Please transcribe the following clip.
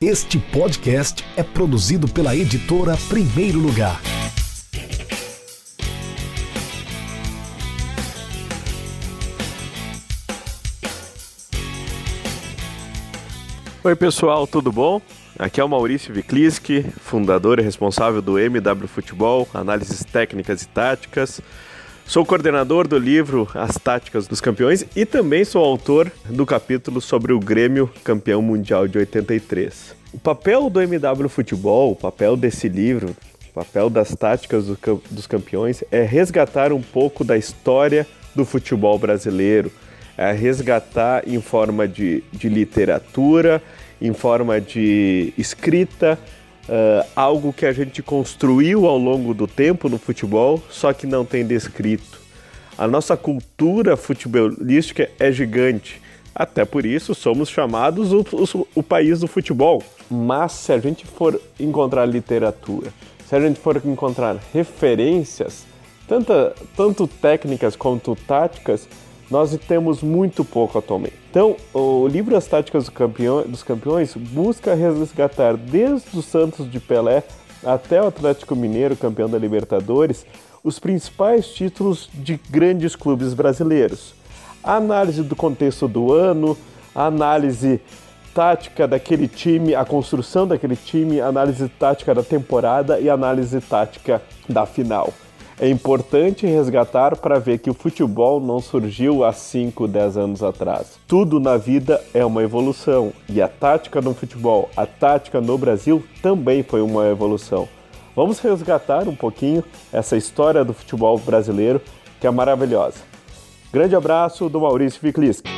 Este podcast é produzido pela editora Primeiro Lugar. Oi pessoal, tudo bom? Aqui é o Maurício Vikliski, fundador e responsável do MW Futebol, análises técnicas e táticas. Sou coordenador do livro As Táticas dos Campeões e também sou autor do capítulo sobre o Grêmio campeão mundial de 83. O papel do MW Futebol, o papel desse livro, o papel das táticas do, dos campeões é resgatar um pouco da história do futebol brasileiro, é resgatar em forma de, de literatura, em forma de escrita, uh, algo que a gente construiu ao longo do tempo no futebol, só que não tem descrito. A nossa cultura futebolística é gigante. Até por isso somos chamados o, o, o, país do futebol. Mas se a gente for encontrar literatura, se a gente for encontrar referências, tanta, tanto técnicas quanto táticas, nós temos muito pouco atualmente. Então, o livro As Táticas do Campeão, dos Campeões busca resgatar desde o Santos de Pelé até o Atlético Mineiro, campeão da Libertadores, os principais títulos de grandes clubes brasileiros. A análise do contexto do ano, a análise tática daquele time, a construção daquele time, a análise tática da temporada e a análise tática da final. É importante resgatar para ver que o futebol não surgiu há 5, 10 anos atrás. Tudo na vida é uma evolução e a tática no futebol, a tática no Brasil também foi uma evolução. Vamos resgatar um pouquinho essa história do futebol brasileiro que é maravilhosa. Grande abraço do Maurício Ficlisky.